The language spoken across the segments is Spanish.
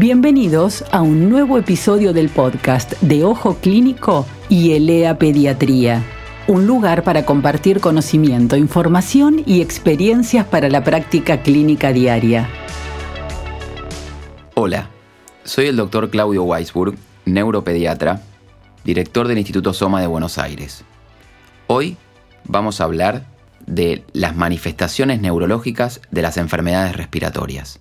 Bienvenidos a un nuevo episodio del podcast de Ojo Clínico y Elea Pediatría, un lugar para compartir conocimiento, información y experiencias para la práctica clínica diaria. Hola, soy el doctor Claudio Weisburg, neuropediatra, director del Instituto Soma de Buenos Aires. Hoy vamos a hablar de las manifestaciones neurológicas de las enfermedades respiratorias.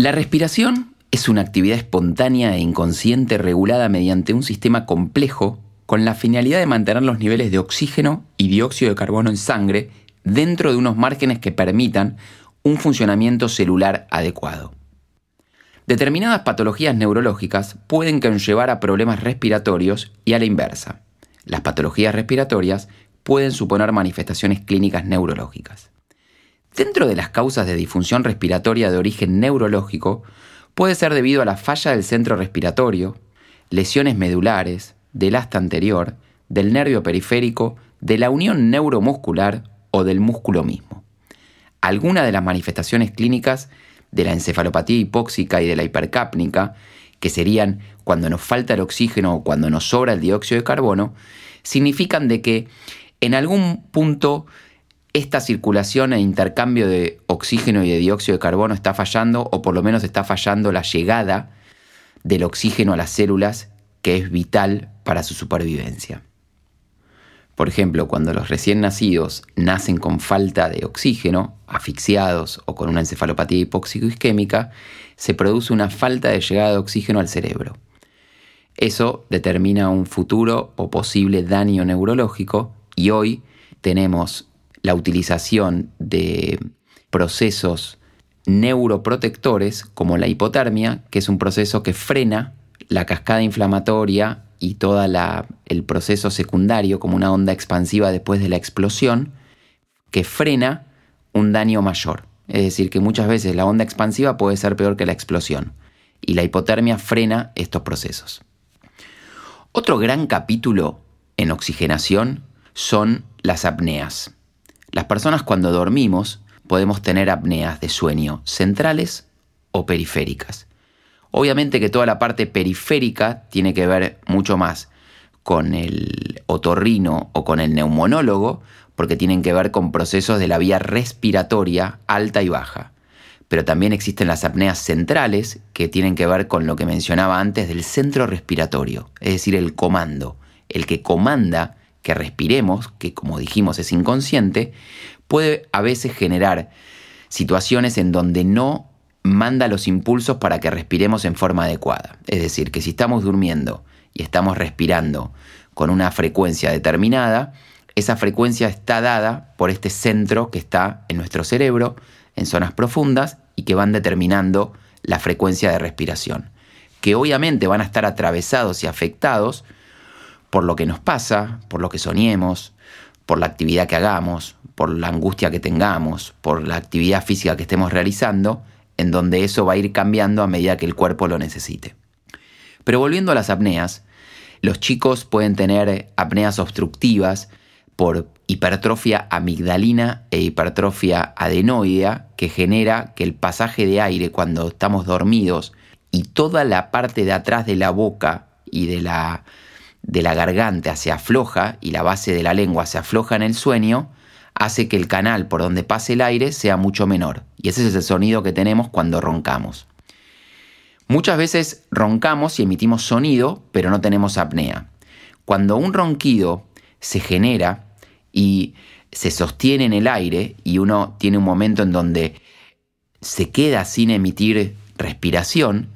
La respiración es una actividad espontánea e inconsciente regulada mediante un sistema complejo con la finalidad de mantener los niveles de oxígeno y dióxido de carbono en sangre dentro de unos márgenes que permitan un funcionamiento celular adecuado. Determinadas patologías neurológicas pueden conllevar a problemas respiratorios y a la inversa. Las patologías respiratorias pueden suponer manifestaciones clínicas neurológicas. Dentro de las causas de disfunción respiratoria de origen neurológico, puede ser debido a la falla del centro respiratorio, lesiones medulares, del asta anterior, del nervio periférico, de la unión neuromuscular o del músculo mismo. Algunas de las manifestaciones clínicas de la encefalopatía hipóxica y de la hipercápnica, que serían cuando nos falta el oxígeno o cuando nos sobra el dióxido de carbono, significan de que en algún punto esta circulación e intercambio de oxígeno y de dióxido de carbono está fallando o por lo menos está fallando la llegada del oxígeno a las células que es vital para su supervivencia. Por ejemplo, cuando los recién nacidos nacen con falta de oxígeno, asfixiados o con una encefalopatía hipóxico-isquémica, se produce una falta de llegada de oxígeno al cerebro. Eso determina un futuro o posible daño neurológico y hoy tenemos la utilización de procesos neuroprotectores como la hipotermia, que es un proceso que frena la cascada inflamatoria y todo el proceso secundario como una onda expansiva después de la explosión, que frena un daño mayor. Es decir, que muchas veces la onda expansiva puede ser peor que la explosión y la hipotermia frena estos procesos. Otro gran capítulo en oxigenación son las apneas. Las personas cuando dormimos podemos tener apneas de sueño centrales o periféricas. Obviamente que toda la parte periférica tiene que ver mucho más con el otorrino o con el neumonólogo, porque tienen que ver con procesos de la vía respiratoria alta y baja. Pero también existen las apneas centrales, que tienen que ver con lo que mencionaba antes del centro respiratorio, es decir, el comando, el que comanda que respiremos, que como dijimos es inconsciente, puede a veces generar situaciones en donde no manda los impulsos para que respiremos en forma adecuada. Es decir, que si estamos durmiendo y estamos respirando con una frecuencia determinada, esa frecuencia está dada por este centro que está en nuestro cerebro, en zonas profundas, y que van determinando la frecuencia de respiración, que obviamente van a estar atravesados y afectados por lo que nos pasa, por lo que soñemos, por la actividad que hagamos, por la angustia que tengamos, por la actividad física que estemos realizando, en donde eso va a ir cambiando a medida que el cuerpo lo necesite. Pero volviendo a las apneas, los chicos pueden tener apneas obstructivas por hipertrofia amigdalina e hipertrofia adenoidea que genera que el pasaje de aire cuando estamos dormidos y toda la parte de atrás de la boca y de la de la garganta se afloja y la base de la lengua se afloja en el sueño, hace que el canal por donde pase el aire sea mucho menor. Y ese es el sonido que tenemos cuando roncamos. Muchas veces roncamos y emitimos sonido, pero no tenemos apnea. Cuando un ronquido se genera y se sostiene en el aire y uno tiene un momento en donde se queda sin emitir respiración,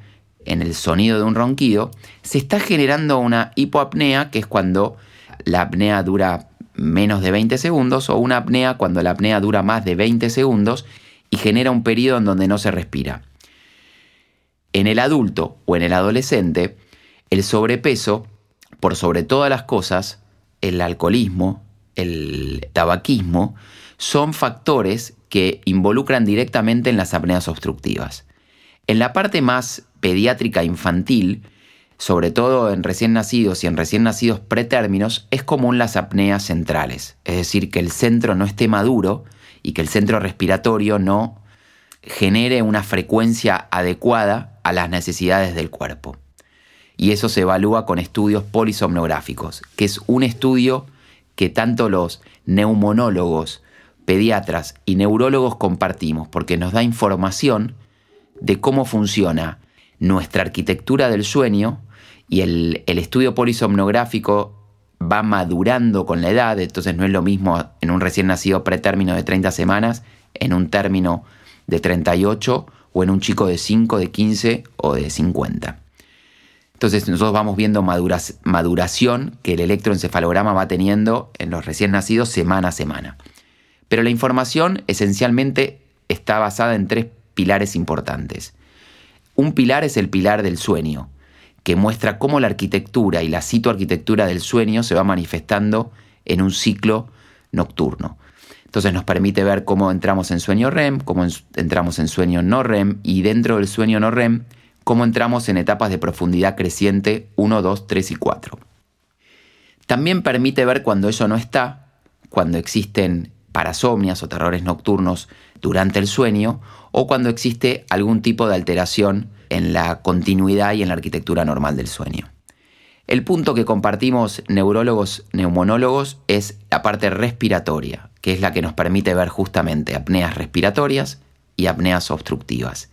en el sonido de un ronquido, se está generando una hipoapnea, que es cuando la apnea dura menos de 20 segundos, o una apnea cuando la apnea dura más de 20 segundos y genera un periodo en donde no se respira. En el adulto o en el adolescente, el sobrepeso, por sobre todas las cosas, el alcoholismo, el tabaquismo, son factores que involucran directamente en las apneas obstructivas. En la parte más pediátrica infantil, sobre todo en recién nacidos y en recién nacidos pretérminos, es común las apneas centrales, es decir, que el centro no esté maduro y que el centro respiratorio no genere una frecuencia adecuada a las necesidades del cuerpo. Y eso se evalúa con estudios polisomnográficos, que es un estudio que tanto los neumonólogos, pediatras y neurólogos compartimos, porque nos da información de cómo funciona nuestra arquitectura del sueño y el, estudio polisomnográfico va madurando con la edad, entonces no es lo mismo en un recién nacido pretérmino de 30 semanas, en un término de 38 o en un chico de 5, de 15 o de 50. Entonces nosotros vamos viendo maduración que el electroencefalograma va teniendo en los recién nacidos semana a semana. Pero la información esencialmente está basada en tres pilares importantes. Un pilar es el pilar del sueño, que muestra cómo la arquitectura y la citoarquitectura del sueño se va manifestando en un ciclo nocturno. Entonces nos permite ver cómo entramos en sueño REM, cómo entramos en sueño no REM y dentro del sueño no REM, cómo entramos en etapas de profundidad creciente 1, 2, 3 y 4. También permite ver cuando eso no está, cuando existen parasomnias o terrores nocturnos durante el sueño o cuando existe algún tipo de alteración en la continuidad y en la arquitectura normal del sueño. El punto que compartimos neurólogos, neumonólogos, es la parte respiratoria, que es la que nos permite ver justamente apneas respiratorias y apneas obstructivas.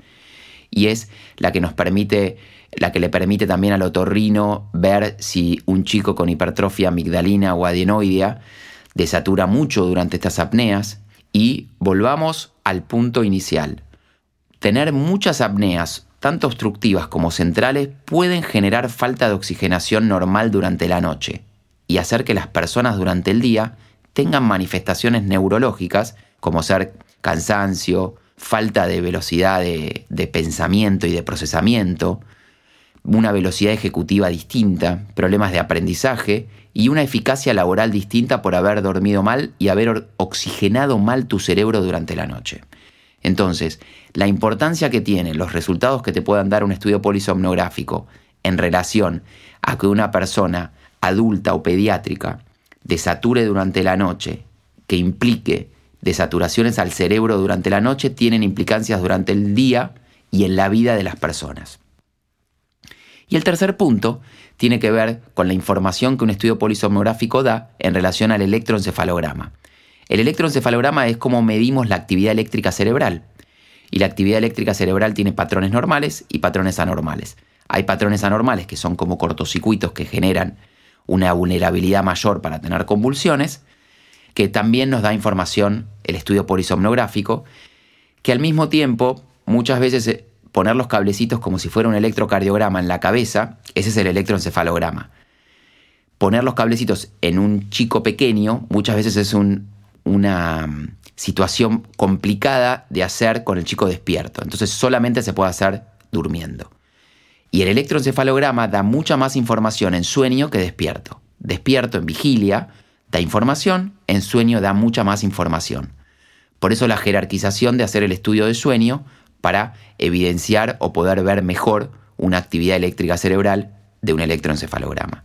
Y es la que nos permite, la que le permite también al otorrino ver si un chico con hipertrofia amigdalina o adenoidea desatura mucho durante estas apneas. Y volvamos al punto inicial. Tener muchas apneas tanto obstructivas como centrales, pueden generar falta de oxigenación normal durante la noche y hacer que las personas durante el día tengan manifestaciones neurológicas como ser cansancio, falta de velocidad de, pensamiento y de procesamiento, una velocidad ejecutiva distinta, problemas de aprendizaje y una eficacia laboral distinta por haber dormido mal y haber oxigenado mal tu cerebro durante la noche. Entonces, la importancia que tienen los resultados que te puedan dar un estudio polisomnográfico en relación a que una persona adulta o pediátrica desature durante la noche, que implique desaturaciones al cerebro durante la noche, tienen implicancias durante el día y en la vida de las personas. Y el tercer punto tiene que ver con la información que un estudio polisomnográfico da en relación al electroencefalograma. El electroencefalograma es como medimos la actividad eléctrica cerebral. Y la actividad eléctrica cerebral tiene patrones normales y patrones anormales. Hay patrones anormales que son como cortocircuitos que generan una vulnerabilidad mayor para tener convulsiones, que también nos da información el estudio polisomnográfico, que al mismo tiempo muchas veces poner los cablecitos como si fuera un electrocardiograma en la cabeza, ese es el electroencefalograma. Poner los cablecitos en un chico pequeño muchas veces es un una mm, situación complicada de hacer con el chico despierto. Entonces solamente se puede hacer durmiendo. Y el electroencefalograma da mucha más información en sueño que despierto. Despierto en vigilia da información, en sueño da mucha más información. Por eso la jerarquización de hacer el estudio de sueño para evidenciar o poder ver mejor una actividad eléctrica cerebral de un electroencefalograma.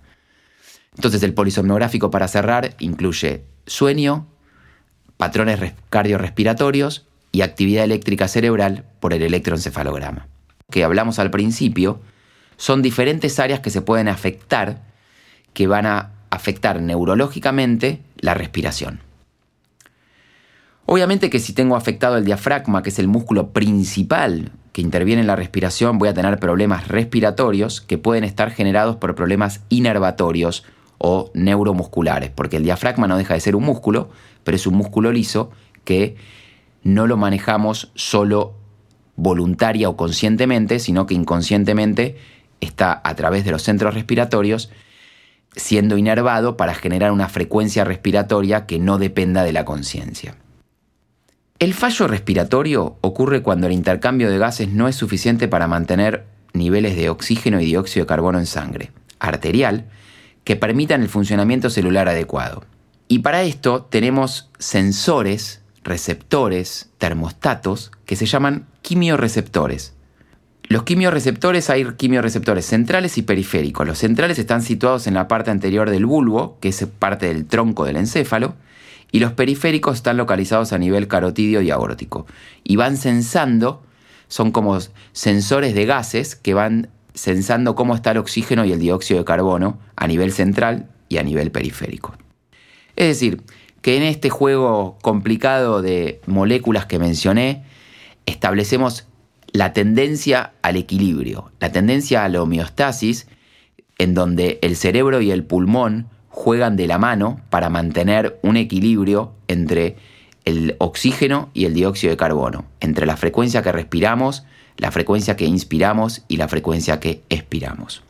Entonces el polisomnográfico para cerrar incluye sueño, patrones cardiorrespiratorios y actividad eléctrica cerebral por el electroencefalograma. Que hablamos al principio, son diferentes áreas que se pueden afectar, que van a afectar neurológicamente la respiración. Obviamente que si tengo afectado el diafragma, que es el músculo principal que interviene en la respiración, voy a tener problemas respiratorios que pueden estar generados por problemas inervatorios o neuromusculares, porque el diafragma no deja de ser un músculo, pero es un músculo liso que no lo manejamos solo voluntaria o conscientemente, sino que inconscientemente está a través de los centros respiratorios siendo inervado para generar una frecuencia respiratoria que no dependa de la conciencia. El fallo respiratorio ocurre cuando el intercambio de gases no es suficiente para mantener niveles de oxígeno y dióxido de carbono en sangre arterial que permitan el funcionamiento celular adecuado. Y para esto tenemos sensores, receptores, termostatos, que se llaman quimioreceptores. Los quimioreceptores hay quimioreceptores centrales y periféricos. Los centrales están situados en la parte anterior del bulbo, que es parte del tronco del encéfalo, y los periféricos están localizados a nivel carotidio y aórtico. Y van sensando, son como sensores de gases que van sensando cómo está el oxígeno y el dióxido de carbono a nivel central y a nivel periférico. Es decir, que en este juego complicado de moléculas que mencioné, establecemos la tendencia al equilibrio, la tendencia a la homeostasis, en donde el cerebro y el pulmón juegan de la mano para mantener un equilibrio entre el oxígeno y el dióxido de carbono, entre la frecuencia que respiramos, la frecuencia que inspiramos y la frecuencia que expiramos.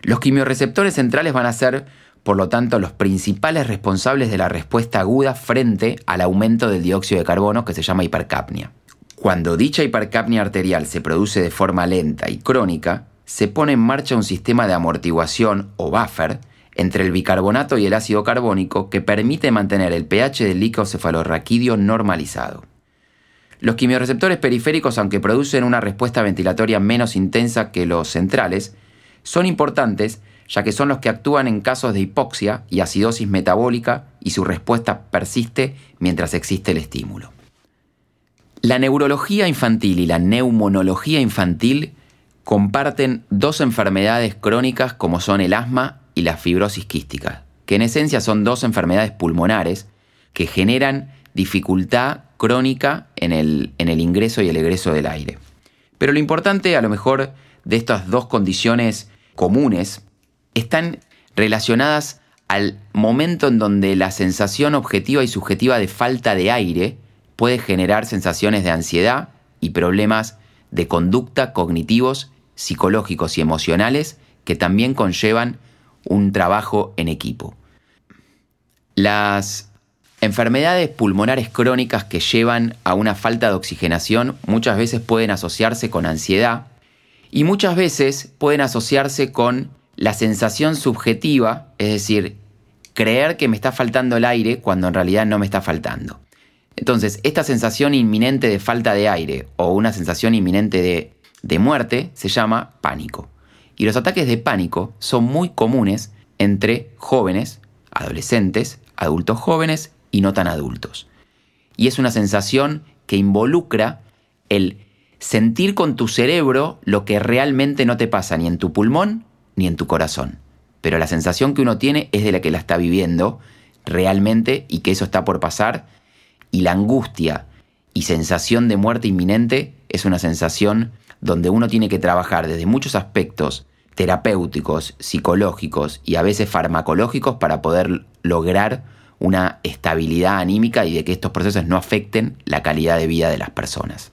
Los quimioreceptores centrales van a ser, por lo tanto, los principales responsables de la respuesta aguda frente al aumento del dióxido de carbono que se llama hipercapnia. Cuando dicha hipercapnia arterial se produce de forma lenta y crónica, se pone en marcha un sistema de amortiguación o buffer entre el bicarbonato y el ácido carbónico que permite mantener el pH del líquido cefalorraquídeo normalizado. Los quimioreceptores periféricos, aunque producen una respuesta ventilatoria menos intensa que los centrales, son importantes ya que son los que actúan en casos de hipoxia y acidosis metabólica y su respuesta persiste mientras existe el estímulo. La neurología infantil y la neumonología infantil comparten dos enfermedades crónicas como son el asma y la fibrosis quística, que en esencia son dos enfermedades pulmonares que generan dificultad crónica en el, en el ingreso y el egreso del aire. Pero lo importante a lo mejor de estas dos condiciones comunes están relacionadas al momento en donde la sensación objetiva y subjetiva de falta de aire puede generar sensaciones de ansiedad y problemas de conducta cognitivos, psicológicos y emocionales que también conllevan un trabajo en equipo. Las enfermedades pulmonares crónicas que llevan a una falta de oxigenación muchas veces pueden asociarse con ansiedad y muchas veces pueden asociarse con la sensación subjetiva, es decir, creer que me está faltando el aire cuando en realidad no me está faltando. Entonces, esta sensación inminente de falta de aire o una sensación inminente de, de muerte se llama pánico. Y los ataques de pánico son muy comunes entre jóvenes, adolescentes, adultos jóvenes y no tan adultos. Y es una sensación que involucra el sentir con tu cerebro lo que realmente no te pasa ni en tu pulmón ni en tu corazón. Pero la sensación que uno tiene es de la que la está viviendo realmente y que eso está por pasar. Y la angustia y sensación de muerte inminente es una sensación donde uno tiene que trabajar desde muchos aspectos terapéuticos, psicológicos y a veces farmacológicos para poder lograr una estabilidad anímica y de que estos procesos no afecten la calidad de vida de las personas.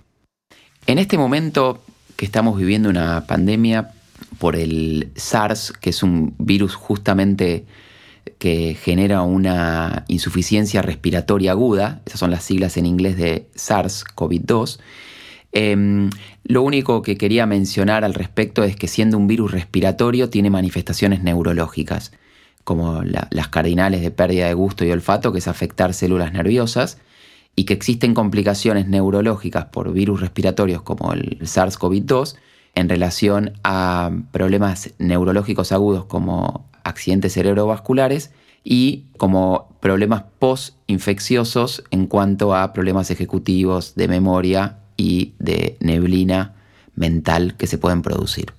En este momento que estamos viviendo una pandemia por el SARS, que es un virus justamente que genera una insuficiencia respiratoria aguda, esas son las siglas en inglés de SARS-CoV-2, Em, lo único que quería mencionar al respecto es que siendo un virus respiratorio tiene manifestaciones neurológicas, como las cardinales de pérdida de gusto y olfato, que es afectar células nerviosas, y que existen complicaciones neurológicas por virus respiratorios como el SARS-CoV-2 en relación a problemas neurológicos agudos como accidentes cerebrovasculares y como problemas post-infecciosos en cuanto a problemas ejecutivos de memoria y de neblina mental que se pueden producir.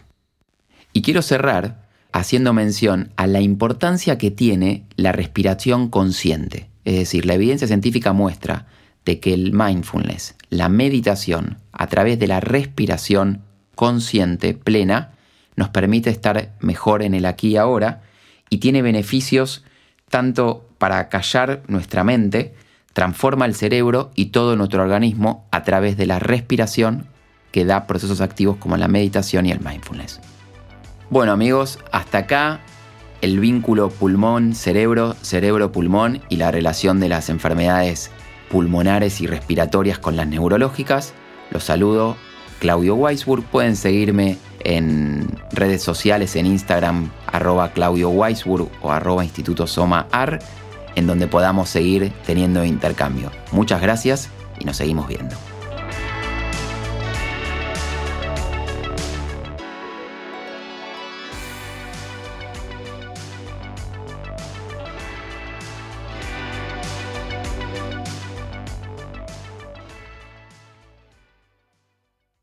Y quiero cerrar haciendo mención a la importancia que tiene la respiración consciente. Es decir, la evidencia científica muestra de que el mindfulness, la meditación a través de la respiración consciente, plena, nos permite estar mejor en el aquí y ahora y tiene beneficios tanto para callar nuestra mente transforma el cerebro y todo nuestro organismo a través de la respiración que da procesos activos como la meditación y el mindfulness. Bueno amigos, hasta acá el vínculo pulmón-cerebro, cerebro-pulmón y la relación de las enfermedades pulmonares y respiratorias con las neurológicas. Los saludo, Claudio Weisburg. Pueden seguirme en redes sociales en Instagram, arroba Claudio Weisburg o arroba Instituto Soma AR en donde podamos seguir teniendo intercambio. Muchas gracias y nos seguimos viendo.